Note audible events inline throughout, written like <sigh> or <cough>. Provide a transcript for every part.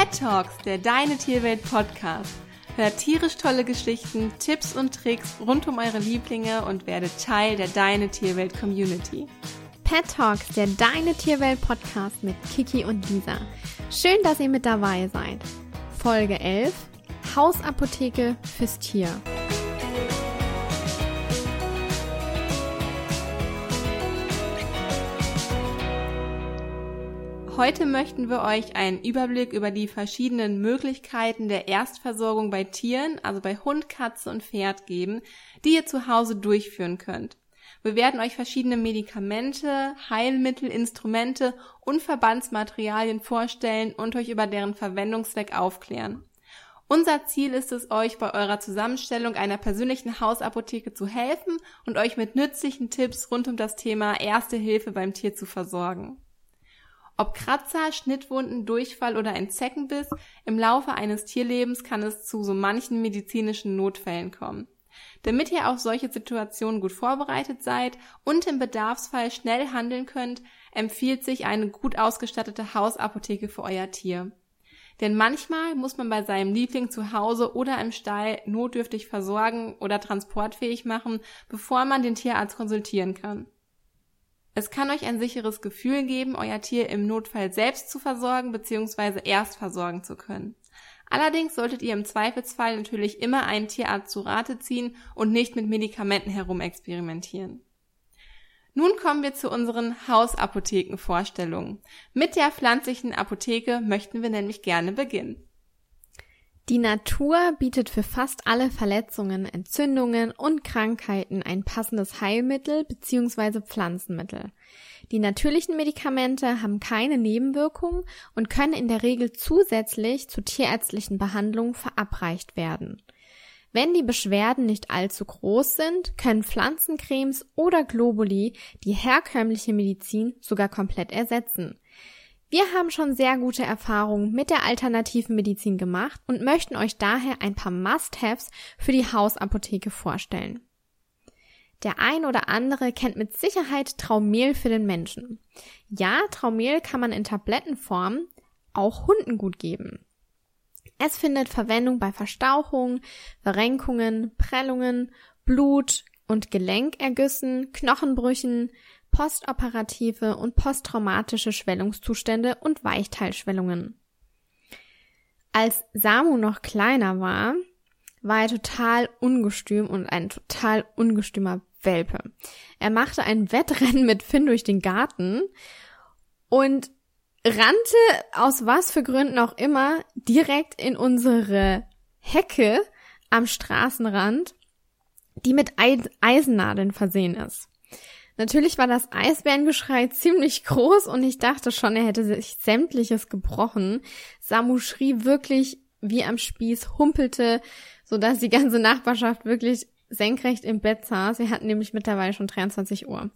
Pet Talks, der Deine Tierwelt Podcast. Hört tierisch tolle Geschichten, Tipps und Tricks rund um eure Lieblinge und werdet Teil der Deine Tierwelt Community. Pet Talks, der Deine Tierwelt Podcast mit Kiki und Lisa. Schön, dass ihr mit dabei seid. Folge 11 Hausapotheke fürs Tier. Heute möchten wir euch einen Überblick über die verschiedenen Möglichkeiten der Erstversorgung bei Tieren, also bei Hund, Katze und Pferd geben, die ihr zu Hause durchführen könnt. Wir werden euch verschiedene Medikamente, Heilmittel, Instrumente und Verbandsmaterialien vorstellen und euch über deren Verwendungszweck aufklären. Unser Ziel ist es, euch bei eurer Zusammenstellung einer persönlichen Hausapotheke zu helfen und euch mit nützlichen Tipps rund um das Thema Erste Hilfe beim Tier zu versorgen. Ob Kratzer, Schnittwunden, Durchfall oder ein Zeckenbiss, im Laufe eines Tierlebens kann es zu so manchen medizinischen Notfällen kommen. Damit ihr auf solche Situationen gut vorbereitet seid und im Bedarfsfall schnell handeln könnt, empfiehlt sich eine gut ausgestattete Hausapotheke für euer Tier. Denn manchmal muss man bei seinem Liebling zu Hause oder im Stall notdürftig versorgen oder transportfähig machen, bevor man den Tierarzt konsultieren kann. Es kann euch ein sicheres Gefühl geben, euer Tier im Notfall selbst zu versorgen bzw. erst versorgen zu können. Allerdings solltet ihr im Zweifelsfall natürlich immer einen Tierarzt zu Rate ziehen und nicht mit Medikamenten herumexperimentieren. Nun kommen wir zu unseren Hausapothekenvorstellungen. Mit der pflanzlichen Apotheke möchten wir nämlich gerne beginnen. Die Natur bietet für fast alle Verletzungen, Entzündungen und Krankheiten ein passendes Heilmittel bzw. Pflanzenmittel. Die natürlichen Medikamente haben keine Nebenwirkungen und können in der Regel zusätzlich zu tierärztlichen Behandlungen verabreicht werden. Wenn die Beschwerden nicht allzu groß sind, können Pflanzencremes oder Globuli die herkömmliche Medizin sogar komplett ersetzen. Wir haben schon sehr gute Erfahrungen mit der alternativen Medizin gemacht und möchten euch daher ein paar Must-Haves für die Hausapotheke vorstellen. Der ein oder andere kennt mit Sicherheit Traumehl für den Menschen. Ja, Traumehl kann man in Tablettenform auch Hunden gut geben. Es findet Verwendung bei Verstauchungen, Verrenkungen, Prellungen, Blut- und Gelenkergüssen, Knochenbrüchen, postoperative und posttraumatische Schwellungszustände und Weichteilschwellungen. Als Samu noch kleiner war, war er total ungestüm und ein total ungestümer Welpe. Er machte ein Wettrennen mit Finn durch den Garten und rannte aus was für Gründen auch immer direkt in unsere Hecke am Straßenrand, die mit Eisennadeln versehen ist. Natürlich war das Eisbärengeschrei ziemlich groß und ich dachte schon, er hätte sich sämtliches gebrochen. Samu schrie wirklich wie am Spieß, humpelte, sodass die ganze Nachbarschaft wirklich senkrecht im Bett saß. Wir hatten nämlich mittlerweile schon 23 Uhr.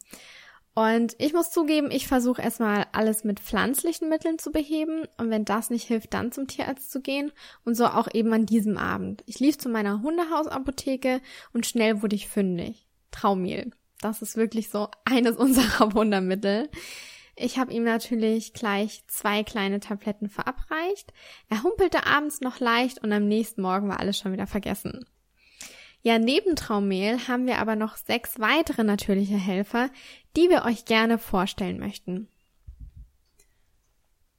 Und ich muss zugeben, ich versuche erstmal alles mit pflanzlichen Mitteln zu beheben und wenn das nicht hilft, dann zum Tierarzt zu gehen und so auch eben an diesem Abend. Ich lief zu meiner Hundehausapotheke und schnell wurde ich fündig. Traumehl. Das ist wirklich so eines <laughs> unserer Wundermittel. Ich habe ihm natürlich gleich zwei kleine Tabletten verabreicht. Er humpelte abends noch leicht und am nächsten Morgen war alles schon wieder vergessen. Ja, neben Traumehl haben wir aber noch sechs weitere natürliche Helfer, die wir euch gerne vorstellen möchten.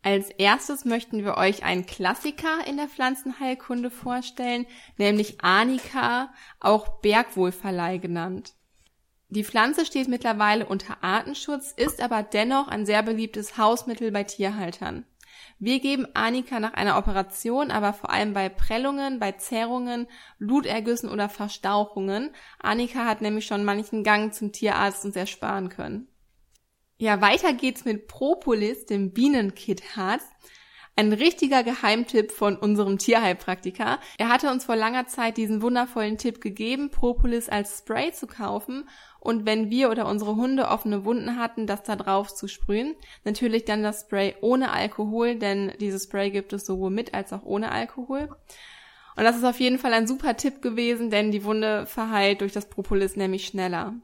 Als erstes möchten wir euch einen Klassiker in der Pflanzenheilkunde vorstellen, nämlich Anika, auch Bergwohlverleih genannt. Die Pflanze steht mittlerweile unter Artenschutz, ist aber dennoch ein sehr beliebtes Hausmittel bei Tierhaltern. Wir geben Anika nach einer Operation, aber vor allem bei Prellungen, bei Zerrungen, Blutergüssen oder Verstauchungen. Anika hat nämlich schon manchen Gang zum Tierarzt uns ersparen können. Ja, weiter geht's mit Propolis, dem Bienenkitharz. Ein richtiger Geheimtipp von unserem Tierheilpraktiker. Er hatte uns vor langer Zeit diesen wundervollen Tipp gegeben, Propolis als Spray zu kaufen und wenn wir oder unsere Hunde offene Wunden hatten, das da drauf zu sprühen. Natürlich dann das Spray ohne Alkohol, denn dieses Spray gibt es sowohl mit als auch ohne Alkohol. Und das ist auf jeden Fall ein super Tipp gewesen, denn die Wunde verheilt durch das Propolis nämlich schneller.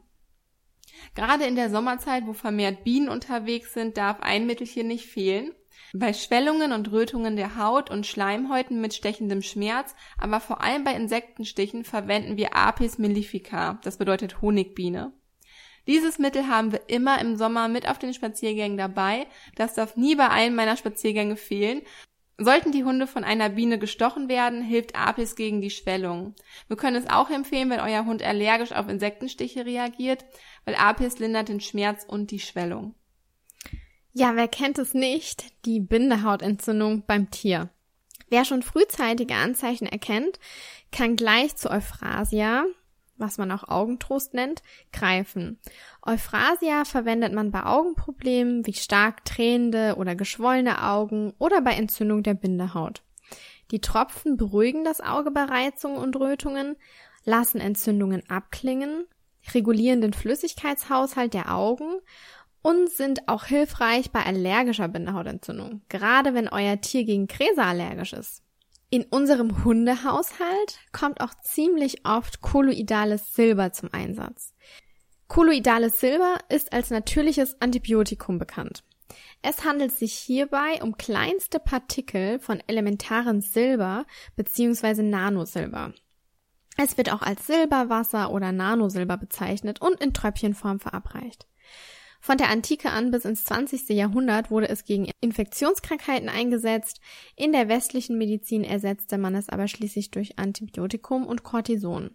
Gerade in der Sommerzeit, wo vermehrt Bienen unterwegs sind, darf ein Mittelchen nicht fehlen. Bei Schwellungen und Rötungen der Haut und Schleimhäuten mit stechendem Schmerz, aber vor allem bei Insektenstichen verwenden wir Apis mellifica, das bedeutet Honigbiene. Dieses Mittel haben wir immer im Sommer mit auf den Spaziergängen dabei. Das darf nie bei einem meiner Spaziergänge fehlen. Sollten die Hunde von einer Biene gestochen werden, hilft Apis gegen die Schwellung. Wir können es auch empfehlen, wenn euer Hund allergisch auf Insektenstiche reagiert, weil Apis lindert den Schmerz und die Schwellung. Ja, wer kennt es nicht? Die Bindehautentzündung beim Tier. Wer schon frühzeitige Anzeichen erkennt, kann gleich zu Euphrasia, was man auch Augentrost nennt, greifen. Euphrasia verwendet man bei Augenproblemen wie stark tränende oder geschwollene Augen oder bei Entzündung der Bindehaut. Die Tropfen beruhigen das Auge bei Reizungen und Rötungen, lassen Entzündungen abklingen, regulieren den Flüssigkeitshaushalt der Augen und sind auch hilfreich bei allergischer Bindehautentzündung, gerade wenn euer Tier gegen Gräser allergisch ist. In unserem Hundehaushalt kommt auch ziemlich oft kolloidales Silber zum Einsatz. Kolloidales Silber ist als natürliches Antibiotikum bekannt. Es handelt sich hierbei um kleinste Partikel von elementarem Silber bzw. Nanosilber. Es wird auch als Silberwasser oder Nanosilber bezeichnet und in Tröpfchenform verabreicht. Von der Antike an bis ins 20. Jahrhundert wurde es gegen Infektionskrankheiten eingesetzt. In der westlichen Medizin ersetzte man es aber schließlich durch Antibiotikum und Cortison.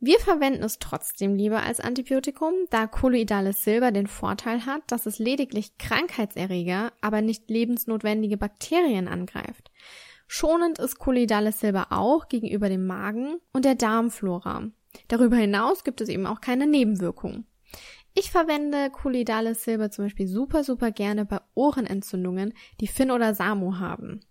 Wir verwenden es trotzdem lieber als Antibiotikum, da kolloidales Silber den Vorteil hat, dass es lediglich Krankheitserreger, aber nicht lebensnotwendige Bakterien angreift. Schonend ist kolloidales Silber auch gegenüber dem Magen und der Darmflora. Darüber hinaus gibt es eben auch keine Nebenwirkungen. Ich verwende kolloidales Silber zum Beispiel super, super gerne bei Ohrenentzündungen, die Finn oder Samo haben.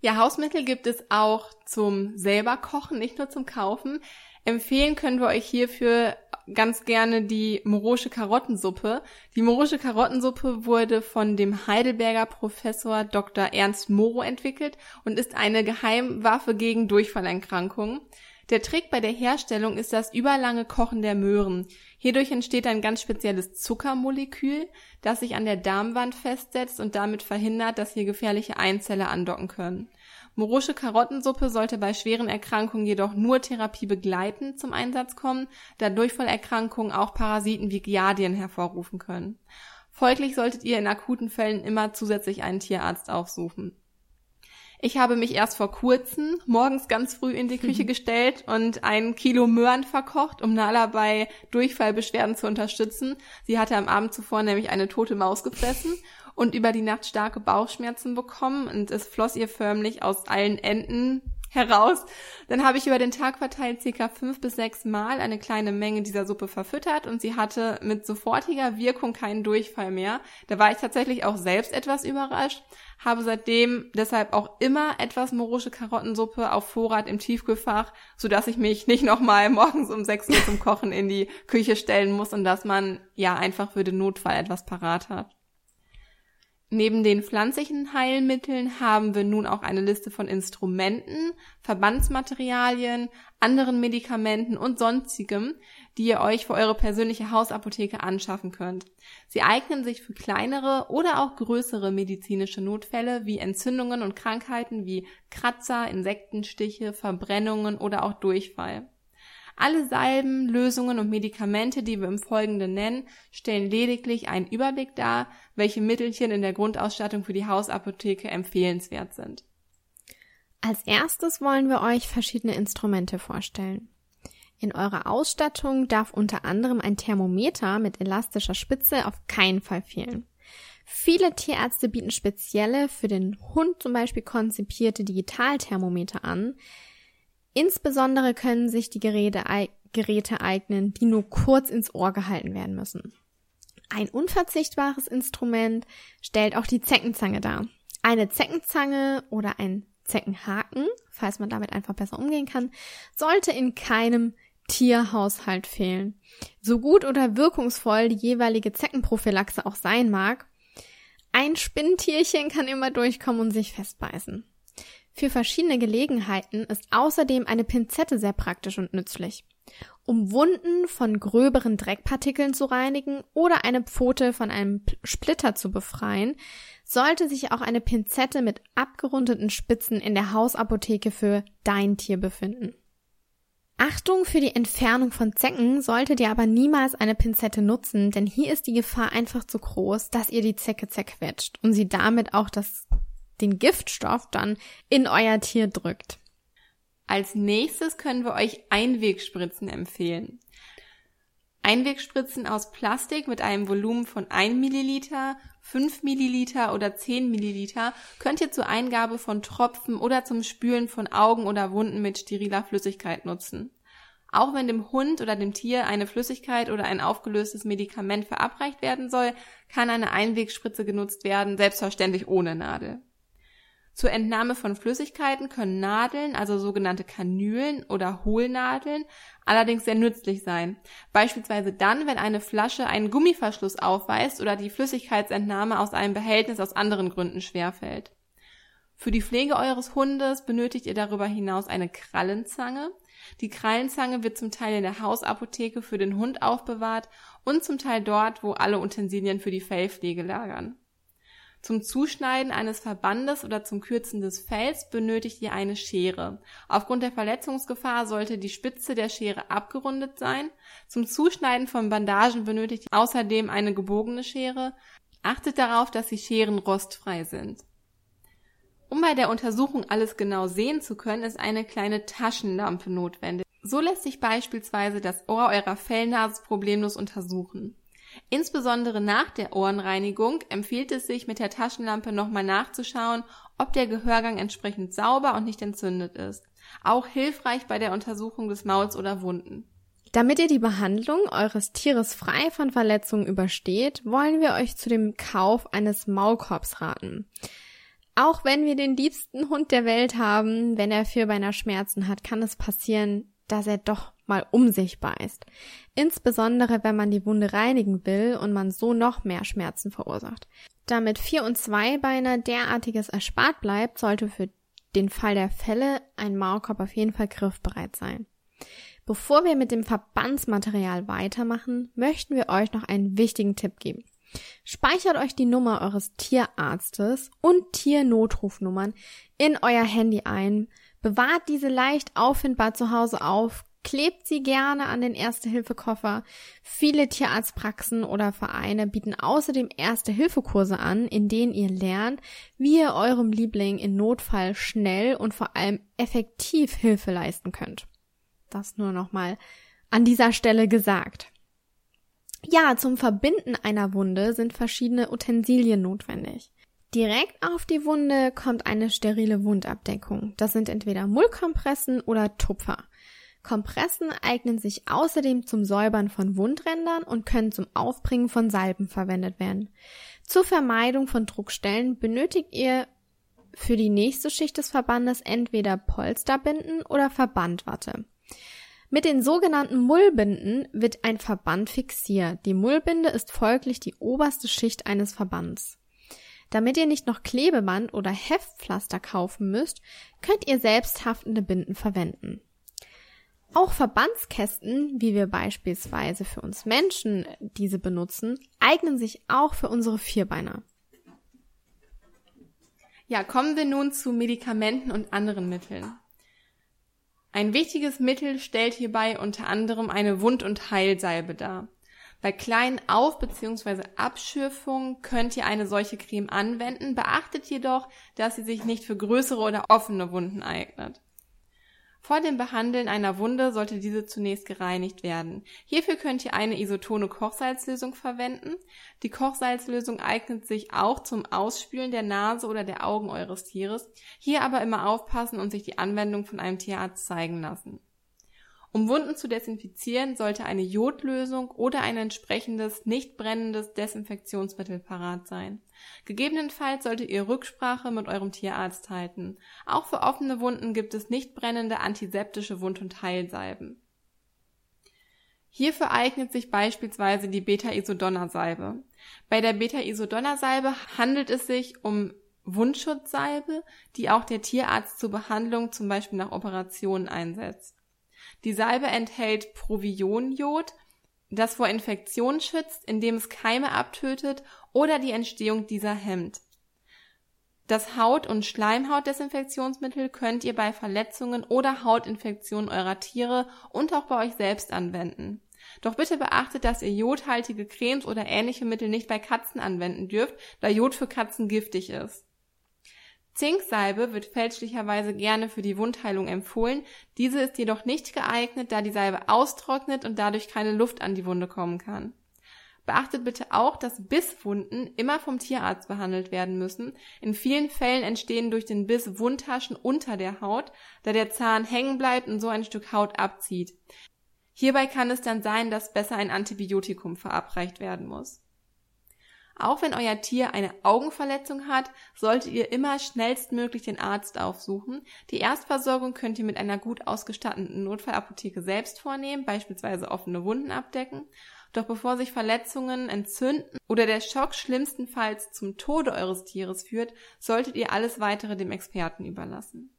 Ja, Hausmittel gibt es auch zum selber kochen, nicht nur zum Kaufen. Empfehlen können wir euch hierfür ganz gerne die morosche Karottensuppe. Die morosche Karottensuppe wurde von dem Heidelberger Professor Dr. Ernst Moro entwickelt und ist eine Geheimwaffe gegen Durchfallerkrankungen. Der Trick bei der Herstellung ist das überlange Kochen der Möhren. Hierdurch entsteht ein ganz spezielles Zuckermolekül, das sich an der Darmwand festsetzt und damit verhindert, dass hier gefährliche Einzelle andocken können. Morosche Karottensuppe sollte bei schweren Erkrankungen jedoch nur therapiebegleitend zum Einsatz kommen, da Durchfallerkrankungen auch Parasiten wie Giardien hervorrufen können. Folglich solltet ihr in akuten Fällen immer zusätzlich einen Tierarzt aufsuchen. Ich habe mich erst vor kurzem morgens ganz früh in die Küche mhm. gestellt und ein Kilo Möhren verkocht, um Nala bei Durchfallbeschwerden zu unterstützen. Sie hatte am Abend zuvor nämlich eine tote Maus gefressen und über die Nacht starke Bauchschmerzen bekommen und es floss ihr förmlich aus allen Enden heraus. Dann habe ich über den Tag verteilt circa fünf bis sechs Mal eine kleine Menge dieser Suppe verfüttert und sie hatte mit sofortiger Wirkung keinen Durchfall mehr. Da war ich tatsächlich auch selbst etwas überrascht, habe seitdem deshalb auch immer etwas morosche Karottensuppe auf Vorrat im Tiefkühlfach, so dass ich mich nicht nochmal <laughs> morgens um sechs Uhr zum Kochen in die Küche stellen muss und dass man ja einfach für den Notfall etwas parat hat. Neben den pflanzlichen Heilmitteln haben wir nun auch eine Liste von Instrumenten, Verbandsmaterialien, anderen Medikamenten und sonstigem, die ihr euch für eure persönliche Hausapotheke anschaffen könnt. Sie eignen sich für kleinere oder auch größere medizinische Notfälle wie Entzündungen und Krankheiten wie Kratzer, Insektenstiche, Verbrennungen oder auch Durchfall. Alle Salben, Lösungen und Medikamente, die wir im Folgenden nennen, stellen lediglich einen Überblick dar, welche Mittelchen in der Grundausstattung für die Hausapotheke empfehlenswert sind. Als erstes wollen wir euch verschiedene Instrumente vorstellen. In eurer Ausstattung darf unter anderem ein Thermometer mit elastischer Spitze auf keinen Fall fehlen. Viele Tierärzte bieten spezielle, für den Hund zum Beispiel konzipierte Digitalthermometer an, Insbesondere können sich die Geräte, Geräte eignen, die nur kurz ins Ohr gehalten werden müssen. Ein unverzichtbares Instrument stellt auch die Zeckenzange dar. Eine Zeckenzange oder ein Zeckenhaken, falls man damit einfach besser umgehen kann, sollte in keinem Tierhaushalt fehlen. So gut oder wirkungsvoll die jeweilige Zeckenprophylaxe auch sein mag, ein Spinntierchen kann immer durchkommen und sich festbeißen. Für verschiedene Gelegenheiten ist außerdem eine Pinzette sehr praktisch und nützlich. Um Wunden von gröberen Dreckpartikeln zu reinigen oder eine Pfote von einem Splitter zu befreien, sollte sich auch eine Pinzette mit abgerundeten Spitzen in der Hausapotheke für dein Tier befinden. Achtung für die Entfernung von Zecken solltet ihr aber niemals eine Pinzette nutzen, denn hier ist die Gefahr einfach zu groß, dass ihr die Zecke zerquetscht und sie damit auch das, den Giftstoff dann in euer Tier drückt. Als nächstes können wir euch Einwegspritzen empfehlen. Einwegspritzen aus Plastik mit einem Volumen von 1 Milliliter, 5 Milliliter oder 10 Milliliter könnt ihr zur Eingabe von Tropfen oder zum Spülen von Augen oder Wunden mit steriler Flüssigkeit nutzen. Auch wenn dem Hund oder dem Tier eine Flüssigkeit oder ein aufgelöstes Medikament verabreicht werden soll, kann eine Einwegspritze genutzt werden, selbstverständlich ohne Nadel. Zur Entnahme von Flüssigkeiten können Nadeln, also sogenannte Kanülen oder Hohlnadeln, allerdings sehr nützlich sein. Beispielsweise dann, wenn eine Flasche einen Gummiverschluss aufweist oder die Flüssigkeitsentnahme aus einem Behältnis aus anderen Gründen schwerfällt. Für die Pflege eures Hundes benötigt ihr darüber hinaus eine Krallenzange. Die Krallenzange wird zum Teil in der Hausapotheke für den Hund aufbewahrt und zum Teil dort, wo alle Utensilien für die Fellpflege lagern. Zum Zuschneiden eines Verbandes oder zum Kürzen des Fells benötigt ihr eine Schere. Aufgrund der Verletzungsgefahr sollte die Spitze der Schere abgerundet sein. Zum Zuschneiden von Bandagen benötigt ihr außerdem eine gebogene Schere. Achtet darauf, dass die Scheren rostfrei sind. Um bei der Untersuchung alles genau sehen zu können, ist eine kleine Taschenlampe notwendig. So lässt sich beispielsweise das Ohr eurer Fellnase problemlos untersuchen. Insbesondere nach der Ohrenreinigung empfiehlt es sich, mit der Taschenlampe nochmal nachzuschauen, ob der Gehörgang entsprechend sauber und nicht entzündet ist. Auch hilfreich bei der Untersuchung des Mauls oder Wunden. Damit ihr die Behandlung eures Tieres frei von Verletzungen übersteht, wollen wir euch zu dem Kauf eines Maulkorbs raten. Auch wenn wir den liebsten Hund der Welt haben, wenn er Vierbeiner Schmerzen hat, kann es passieren, dass er doch mal um sich beißt. Insbesondere wenn man die Wunde reinigen will und man so noch mehr Schmerzen verursacht. Damit Vier- und Zweibeiner derartiges erspart bleibt, sollte für den Fall der Fälle ein Maulkorb auf jeden Fall griffbereit sein. Bevor wir mit dem Verbandsmaterial weitermachen, möchten wir euch noch einen wichtigen Tipp geben. Speichert euch die Nummer eures Tierarztes und Tiernotrufnummern in euer Handy ein, bewahrt diese leicht auffindbar zu Hause auf, Klebt sie gerne an den Erste-Hilfe-Koffer. Viele Tierarztpraxen oder Vereine bieten außerdem Erste-Hilfe-Kurse an, in denen ihr lernt, wie ihr eurem Liebling in Notfall schnell und vor allem effektiv Hilfe leisten könnt. Das nur nochmal an dieser Stelle gesagt. Ja, zum Verbinden einer Wunde sind verschiedene Utensilien notwendig. Direkt auf die Wunde kommt eine sterile Wundabdeckung. Das sind entweder Mullkompressen oder Tupfer. Kompressen eignen sich außerdem zum Säubern von Wundrändern und können zum Aufbringen von Salben verwendet werden. Zur Vermeidung von Druckstellen benötigt ihr für die nächste Schicht des Verbandes entweder Polsterbinden oder Verbandwatte. Mit den sogenannten Mullbinden wird ein Verband fixiert. Die Mullbinde ist folglich die oberste Schicht eines Verbands. Damit ihr nicht noch Klebeband oder Heftpflaster kaufen müsst, könnt ihr selbsthaftende Binden verwenden. Auch Verbandskästen, wie wir beispielsweise für uns Menschen diese benutzen, eignen sich auch für unsere Vierbeiner. Ja, kommen wir nun zu Medikamenten und anderen Mitteln. Ein wichtiges Mittel stellt hierbei unter anderem eine Wund- und Heilsalbe dar. Bei kleinen Auf- bzw. Abschürfungen könnt ihr eine solche Creme anwenden, beachtet jedoch, dass sie sich nicht für größere oder offene Wunden eignet. Vor dem Behandeln einer Wunde sollte diese zunächst gereinigt werden. Hierfür könnt ihr eine isotone Kochsalzlösung verwenden. Die Kochsalzlösung eignet sich auch zum Ausspülen der Nase oder der Augen eures Tieres. Hier aber immer aufpassen und sich die Anwendung von einem Tierarzt zeigen lassen. Um Wunden zu desinfizieren, sollte eine Jodlösung oder ein entsprechendes, nicht brennendes Desinfektionsmittel parat sein. Gegebenenfalls solltet ihr Rücksprache mit eurem Tierarzt halten. Auch für offene Wunden gibt es nicht brennende antiseptische Wund- und Heilsalben. Hierfür eignet sich beispielsweise die Beta-Isodonna-Salbe. Bei der Beta-Isodonna-Salbe handelt es sich um Wundschutzsalbe, die auch der Tierarzt zur Behandlung zum Beispiel nach Operationen einsetzt. Die Salbe enthält Provioniod, das vor Infektionen schützt, indem es Keime abtötet oder die Entstehung dieser hemmt. Das Haut- und Schleimhautdesinfektionsmittel könnt ihr bei Verletzungen oder Hautinfektionen eurer Tiere und auch bei euch selbst anwenden. Doch bitte beachtet, dass ihr jodhaltige Cremes oder ähnliche Mittel nicht bei Katzen anwenden dürft, da Jod für Katzen giftig ist. Zinksalbe wird fälschlicherweise gerne für die Wundheilung empfohlen, diese ist jedoch nicht geeignet, da die Salbe austrocknet und dadurch keine Luft an die Wunde kommen kann. Beachtet bitte auch, dass Bisswunden immer vom Tierarzt behandelt werden müssen. In vielen Fällen entstehen durch den Biss Wundtaschen unter der Haut, da der Zahn hängen bleibt und so ein Stück Haut abzieht. Hierbei kann es dann sein, dass besser ein Antibiotikum verabreicht werden muss. Auch wenn euer Tier eine Augenverletzung hat, solltet ihr immer schnellstmöglich den Arzt aufsuchen. Die Erstversorgung könnt ihr mit einer gut ausgestatteten Notfallapotheke selbst vornehmen, beispielsweise offene Wunden abdecken. Doch bevor sich Verletzungen entzünden oder der Schock schlimmstenfalls zum Tode eures Tieres führt, solltet ihr alles weitere dem Experten überlassen.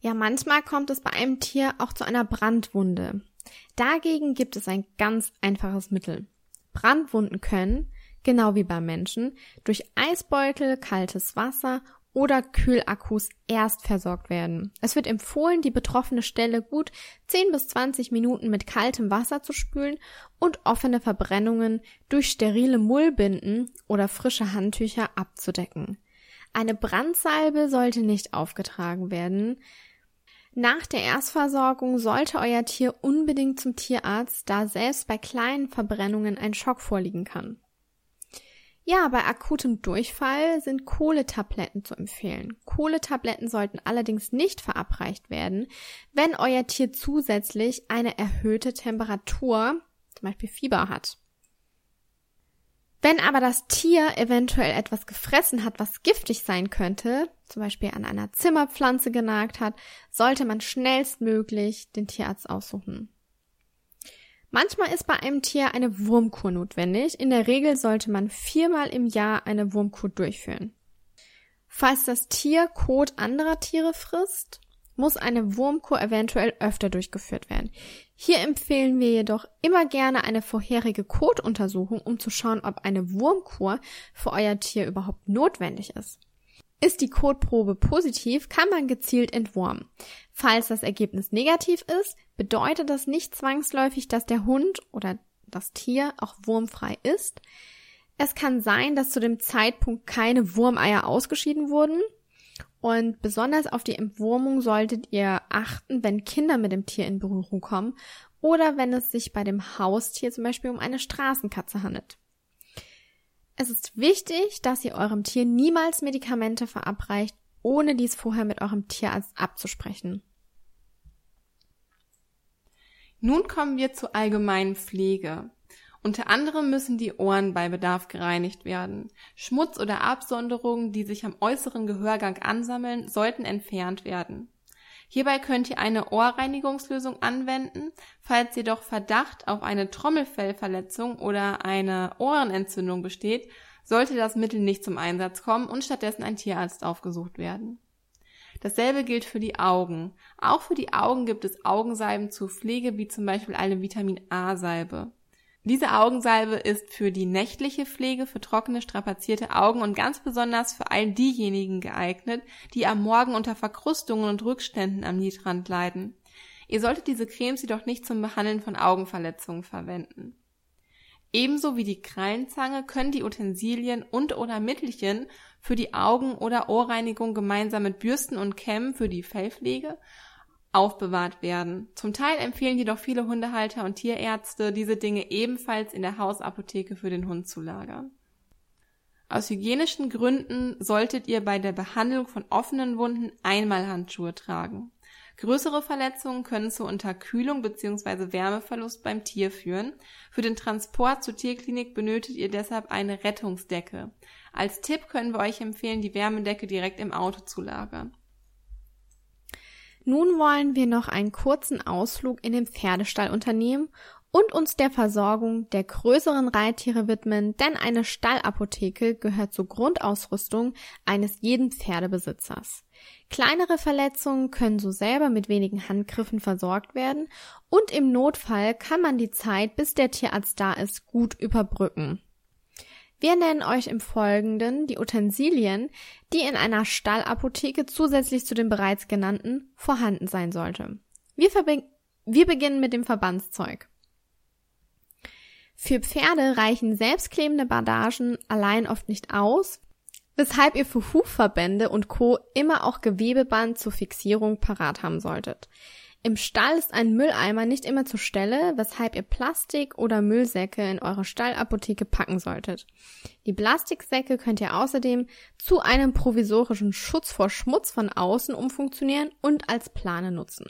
Ja, manchmal kommt es bei einem Tier auch zu einer Brandwunde. Dagegen gibt es ein ganz einfaches Mittel. Brandwunden können, genau wie beim Menschen, durch Eisbeutel, kaltes Wasser oder Kühlakkus erst versorgt werden. Es wird empfohlen, die betroffene Stelle gut 10 bis 20 Minuten mit kaltem Wasser zu spülen und offene Verbrennungen durch sterile Mullbinden oder frische Handtücher abzudecken. Eine Brandsalbe sollte nicht aufgetragen werden. Nach der Erstversorgung sollte euer Tier unbedingt zum Tierarzt, da selbst bei kleinen Verbrennungen ein Schock vorliegen kann. Ja, bei akutem Durchfall sind Kohletabletten zu empfehlen. Kohletabletten sollten allerdings nicht verabreicht werden, wenn euer Tier zusätzlich eine erhöhte Temperatur, zum Beispiel Fieber hat. Wenn aber das Tier eventuell etwas gefressen hat, was giftig sein könnte, zum Beispiel an einer Zimmerpflanze genagt hat, sollte man schnellstmöglich den Tierarzt aussuchen. Manchmal ist bei einem Tier eine Wurmkur notwendig. In der Regel sollte man viermal im Jahr eine Wurmkur durchführen. Falls das Tier Kot anderer Tiere frisst, muss eine Wurmkur eventuell öfter durchgeführt werden. Hier empfehlen wir jedoch immer gerne eine vorherige Kotuntersuchung, um zu schauen, ob eine Wurmkur für euer Tier überhaupt notwendig ist. Ist die Kotprobe positiv, kann man gezielt entwurmen. Falls das Ergebnis negativ ist, bedeutet das nicht zwangsläufig, dass der Hund oder das Tier auch wurmfrei ist. Es kann sein, dass zu dem Zeitpunkt keine Wurmeier ausgeschieden wurden. Und besonders auf die Entwurmung solltet ihr achten, wenn Kinder mit dem Tier in Berührung kommen oder wenn es sich bei dem Haustier zum Beispiel um eine Straßenkatze handelt. Es ist wichtig, dass ihr eurem Tier niemals Medikamente verabreicht, ohne dies vorher mit eurem Tierarzt abzusprechen. Nun kommen wir zur allgemeinen Pflege. Unter anderem müssen die Ohren bei Bedarf gereinigt werden. Schmutz oder Absonderungen, die sich am äußeren Gehörgang ansammeln, sollten entfernt werden. Hierbei könnt ihr eine Ohrreinigungslösung anwenden. Falls jedoch Verdacht auf eine Trommelfellverletzung oder eine Ohrenentzündung besteht, sollte das Mittel nicht zum Einsatz kommen und stattdessen ein Tierarzt aufgesucht werden. Dasselbe gilt für die Augen. Auch für die Augen gibt es Augensalben zur Pflege, wie zum Beispiel eine Vitamin A-Salbe. Diese Augensalbe ist für die nächtliche Pflege für trockene, strapazierte Augen und ganz besonders für all diejenigen geeignet, die am Morgen unter Verkrustungen und Rückständen am Lidrand leiden. Ihr solltet diese Cremes jedoch nicht zum Behandeln von Augenverletzungen verwenden. Ebenso wie die Krallenzange können die Utensilien und oder Mittelchen für die Augen- oder Ohrreinigung gemeinsam mit Bürsten und Kämmen für die Fellpflege aufbewahrt werden. Zum Teil empfehlen jedoch viele Hundehalter und Tierärzte, diese Dinge ebenfalls in der Hausapotheke für den Hund zu lagern. Aus hygienischen Gründen solltet ihr bei der Behandlung von offenen Wunden einmal Handschuhe tragen. Größere Verletzungen können zur Unterkühlung bzw. Wärmeverlust beim Tier führen. Für den Transport zur Tierklinik benötigt ihr deshalb eine Rettungsdecke. Als Tipp können wir euch empfehlen, die Wärmedecke direkt im Auto zu lagern. Nun wollen wir noch einen kurzen Ausflug in den Pferdestall unternehmen und uns der Versorgung der größeren Reittiere widmen, denn eine Stallapotheke gehört zur Grundausrüstung eines jeden Pferdebesitzers. Kleinere Verletzungen können so selber mit wenigen Handgriffen versorgt werden und im Notfall kann man die Zeit, bis der Tierarzt da ist, gut überbrücken. Wir nennen euch im Folgenden die Utensilien, die in einer Stallapotheke zusätzlich zu den bereits genannten vorhanden sein sollte. Wir, wir beginnen mit dem Verbandszeug. Für Pferde reichen selbstklebende Bandagen allein oft nicht aus, weshalb ihr für Hufverbände und Co. immer auch Gewebeband zur Fixierung parat haben solltet. Im Stall ist ein Mülleimer nicht immer zur Stelle, weshalb ihr Plastik oder Müllsäcke in eure Stallapotheke packen solltet. Die Plastiksäcke könnt ihr außerdem zu einem provisorischen Schutz vor Schmutz von außen umfunktionieren und als Plane nutzen.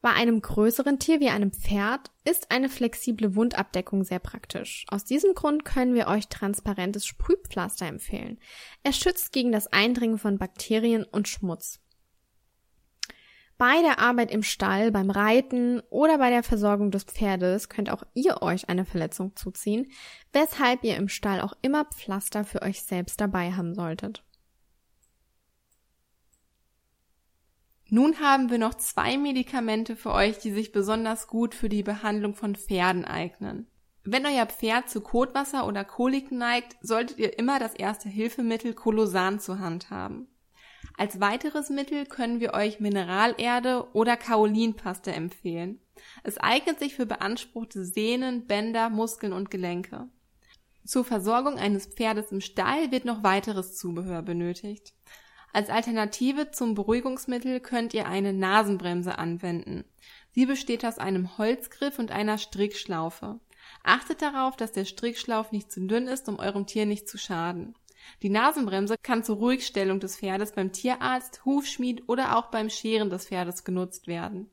Bei einem größeren Tier wie einem Pferd ist eine flexible Wundabdeckung sehr praktisch. Aus diesem Grund können wir euch transparentes Sprühpflaster empfehlen. Es schützt gegen das Eindringen von Bakterien und Schmutz. Bei der Arbeit im Stall, beim Reiten oder bei der Versorgung des Pferdes könnt auch ihr euch eine Verletzung zuziehen, weshalb ihr im Stall auch immer Pflaster für euch selbst dabei haben solltet. Nun haben wir noch zwei Medikamente für euch, die sich besonders gut für die Behandlung von Pferden eignen. Wenn euer Pferd zu Kotwasser oder Kolik neigt, solltet ihr immer das erste Hilfemittel Kolosan zur Hand haben. Als weiteres Mittel können wir euch Mineralerde oder Kaolinpaste empfehlen. Es eignet sich für beanspruchte Sehnen, Bänder, Muskeln und Gelenke. Zur Versorgung eines Pferdes im Stall wird noch weiteres Zubehör benötigt. Als Alternative zum Beruhigungsmittel könnt ihr eine Nasenbremse anwenden. Sie besteht aus einem Holzgriff und einer Strickschlaufe. Achtet darauf, dass der Strickschlauf nicht zu dünn ist, um eurem Tier nicht zu schaden. Die Nasenbremse kann zur Ruhigstellung des Pferdes beim Tierarzt, Hufschmied oder auch beim Scheren des Pferdes genutzt werden.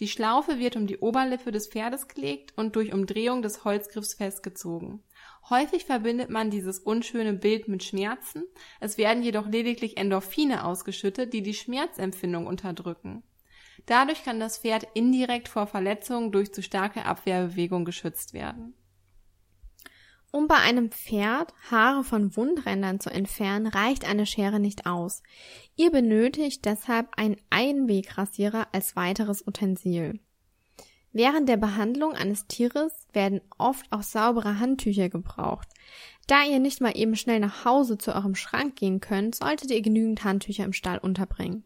Die Schlaufe wird um die Oberlippe des Pferdes gelegt und durch Umdrehung des Holzgriffs festgezogen. Häufig verbindet man dieses unschöne Bild mit Schmerzen, es werden jedoch lediglich Endorphine ausgeschüttet, die die Schmerzempfindung unterdrücken. Dadurch kann das Pferd indirekt vor Verletzungen durch zu starke Abwehrbewegung geschützt werden. Um bei einem Pferd Haare von Wundrändern zu entfernen, reicht eine Schere nicht aus. Ihr benötigt deshalb einen Einwegrasierer als weiteres Utensil. Während der Behandlung eines Tieres werden oft auch saubere Handtücher gebraucht. Da ihr nicht mal eben schnell nach Hause zu eurem Schrank gehen könnt, solltet ihr genügend Handtücher im Stall unterbringen.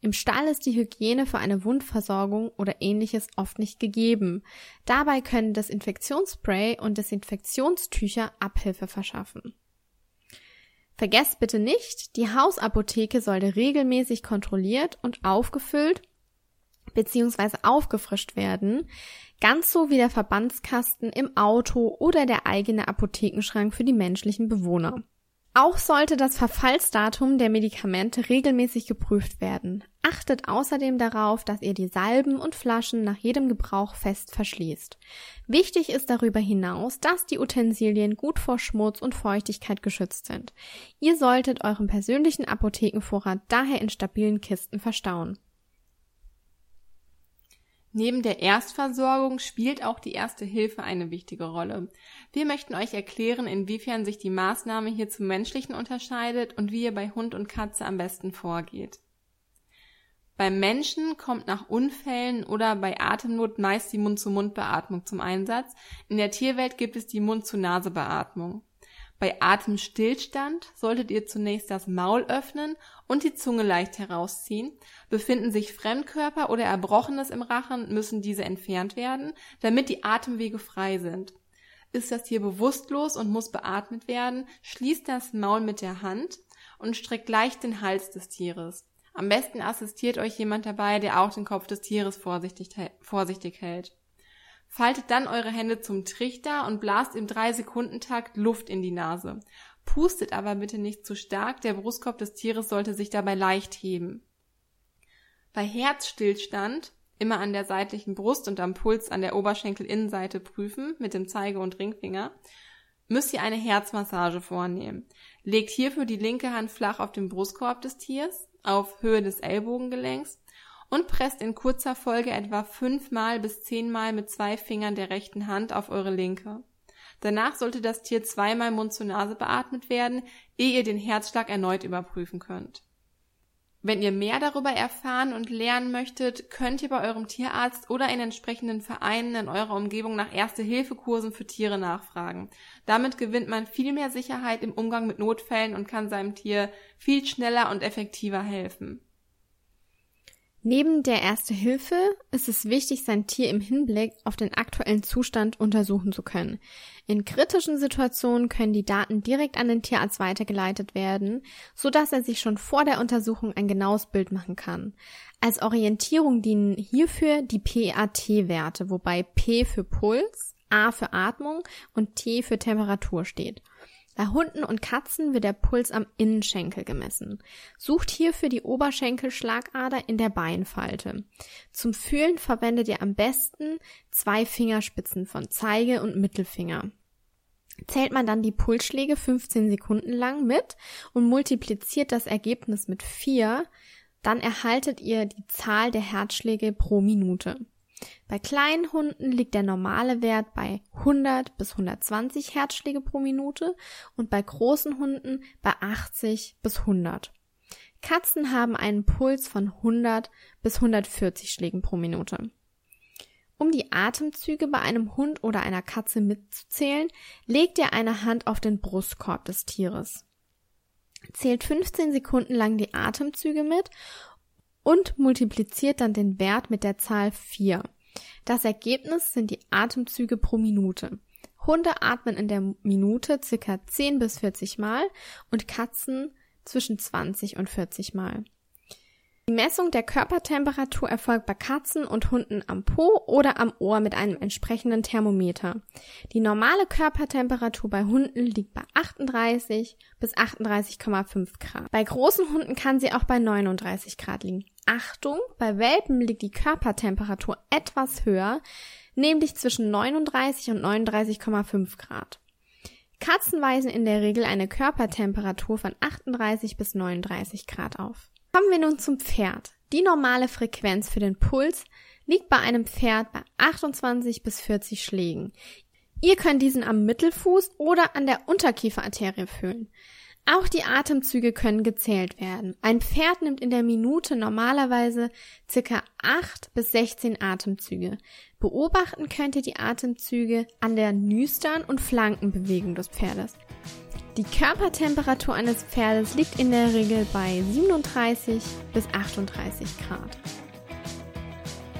Im Stall ist die Hygiene für eine Wundversorgung oder ähnliches oft nicht gegeben. Dabei können Desinfektionsspray und Desinfektionstücher Abhilfe verschaffen. Vergesst bitte nicht, die Hausapotheke sollte regelmäßig kontrolliert und aufgefüllt bzw. aufgefrischt werden, ganz so wie der Verbandskasten im Auto oder der eigene Apothekenschrank für die menschlichen Bewohner. Auch sollte das Verfallsdatum der Medikamente regelmäßig geprüft werden. Achtet außerdem darauf, dass ihr die Salben und Flaschen nach jedem Gebrauch fest verschließt. Wichtig ist darüber hinaus, dass die Utensilien gut vor Schmutz und Feuchtigkeit geschützt sind. Ihr solltet euren persönlichen Apothekenvorrat daher in stabilen Kisten verstauen. Neben der Erstversorgung spielt auch die Erste Hilfe eine wichtige Rolle. Wir möchten euch erklären, inwiefern sich die Maßnahme hier zum menschlichen unterscheidet und wie ihr bei Hund und Katze am besten vorgeht. Beim Menschen kommt nach Unfällen oder bei Atemnot meist die Mund-zu-Mund-Beatmung zum Einsatz. In der Tierwelt gibt es die Mund-zu-Nase-Beatmung. Bei Atemstillstand solltet ihr zunächst das Maul öffnen und die Zunge leicht herausziehen. Befinden sich Fremdkörper oder Erbrochenes im Rachen, müssen diese entfernt werden, damit die Atemwege frei sind. Ist das Tier bewusstlos und muss beatmet werden, schließt das Maul mit der Hand und streckt leicht den Hals des Tieres. Am besten assistiert euch jemand dabei, der auch den Kopf des Tieres vorsichtig, vorsichtig hält. Faltet dann eure Hände zum Trichter und blast im 3-Sekunden-Takt Luft in die Nase. Pustet aber bitte nicht zu stark, der Brustkorb des Tieres sollte sich dabei leicht heben. Bei Herzstillstand immer an der seitlichen Brust und am Puls an der Oberschenkelinnenseite prüfen mit dem Zeige- und Ringfinger, müsst ihr eine Herzmassage vornehmen. Legt hierfür die linke Hand flach auf den Brustkorb des Tiers, auf Höhe des Ellbogengelenks und presst in kurzer Folge etwa fünfmal bis zehnmal mit zwei Fingern der rechten Hand auf eure linke. Danach sollte das Tier zweimal Mund zu Nase beatmet werden, ehe ihr den Herzschlag erneut überprüfen könnt. Wenn ihr mehr darüber erfahren und lernen möchtet, könnt ihr bei eurem Tierarzt oder in entsprechenden Vereinen in eurer Umgebung nach Erste-Hilfe-Kursen für Tiere nachfragen. Damit gewinnt man viel mehr Sicherheit im Umgang mit Notfällen und kann seinem Tier viel schneller und effektiver helfen. Neben der Erste Hilfe ist es wichtig, sein Tier im Hinblick auf den aktuellen Zustand untersuchen zu können. In kritischen Situationen können die Daten direkt an den Tierarzt weitergeleitet werden, so dass er sich schon vor der Untersuchung ein genaues Bild machen kann. Als Orientierung dienen hierfür die PAT-Werte, wobei P für Puls, A für Atmung und T für Temperatur steht. Bei Hunden und Katzen wird der Puls am Innenschenkel gemessen. Sucht hierfür die Oberschenkelschlagader in der Beinfalte. Zum Fühlen verwendet ihr am besten zwei Fingerspitzen von Zeige und Mittelfinger. Zählt man dann die Pulsschläge 15 Sekunden lang mit und multipliziert das Ergebnis mit 4, dann erhaltet ihr die Zahl der Herzschläge pro Minute. Bei kleinen Hunden liegt der normale Wert bei 100 bis 120 Herzschläge pro Minute und bei großen Hunden bei 80 bis 100. Katzen haben einen Puls von 100 bis 140 Schlägen pro Minute. Um die Atemzüge bei einem Hund oder einer Katze mitzuzählen, legt ihr eine Hand auf den Brustkorb des Tieres. Zählt 15 Sekunden lang die Atemzüge mit und multipliziert dann den Wert mit der Zahl 4. Das Ergebnis sind die Atemzüge pro Minute. Hunde atmen in der Minute circa 10 bis 40 Mal und Katzen zwischen 20 und 40 Mal. Die Messung der Körpertemperatur erfolgt bei Katzen und Hunden am Po oder am Ohr mit einem entsprechenden Thermometer. Die normale Körpertemperatur bei Hunden liegt bei 38 bis 38,5 Grad. Bei großen Hunden kann sie auch bei 39 Grad liegen. Achtung, bei Welpen liegt die Körpertemperatur etwas höher, nämlich zwischen 39 und 39,5 Grad. Katzen weisen in der Regel eine Körpertemperatur von 38 bis 39 Grad auf. Kommen wir nun zum Pferd. Die normale Frequenz für den Puls liegt bei einem Pferd bei 28 bis 40 Schlägen. Ihr könnt diesen am Mittelfuß oder an der Unterkieferarterie fühlen. Auch die Atemzüge können gezählt werden. Ein Pferd nimmt in der Minute normalerweise circa 8 bis 16 Atemzüge. Beobachten könnt ihr die Atemzüge an der Nüstern- und Flankenbewegung des Pferdes. Die Körpertemperatur eines Pferdes liegt in der Regel bei 37 bis 38 Grad.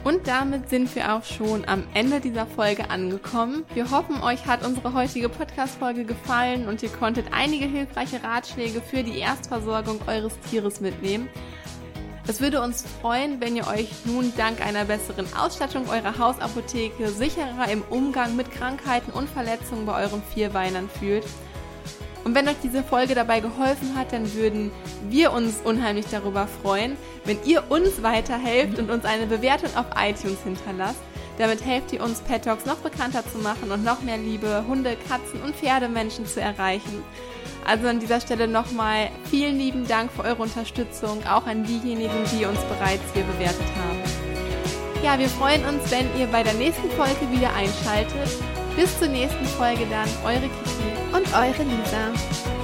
Und damit sind wir auch schon am Ende dieser Folge angekommen. Wir hoffen, euch hat unsere heutige Podcast-Folge gefallen und ihr konntet einige hilfreiche Ratschläge für die Erstversorgung eures Tieres mitnehmen. Es würde uns freuen, wenn ihr euch nun dank einer besseren Ausstattung eurer Hausapotheke sicherer im Umgang mit Krankheiten und Verletzungen bei euren Vierbeinern fühlt. Und wenn euch diese Folge dabei geholfen hat, dann würden wir uns unheimlich darüber freuen, wenn ihr uns weiterhelft und uns eine Bewertung auf iTunes hinterlasst. Damit helft ihr uns, Pet Talks noch bekannter zu machen und noch mehr liebe Hunde, Katzen und Pferdemenschen zu erreichen. Also an dieser Stelle nochmal vielen lieben Dank für eure Unterstützung, auch an diejenigen, die uns bereits hier bewertet haben. Ja, wir freuen uns, wenn ihr bei der nächsten Folge wieder einschaltet. Bis zur nächsten Folge dann, eure Kiki und eure Lisa.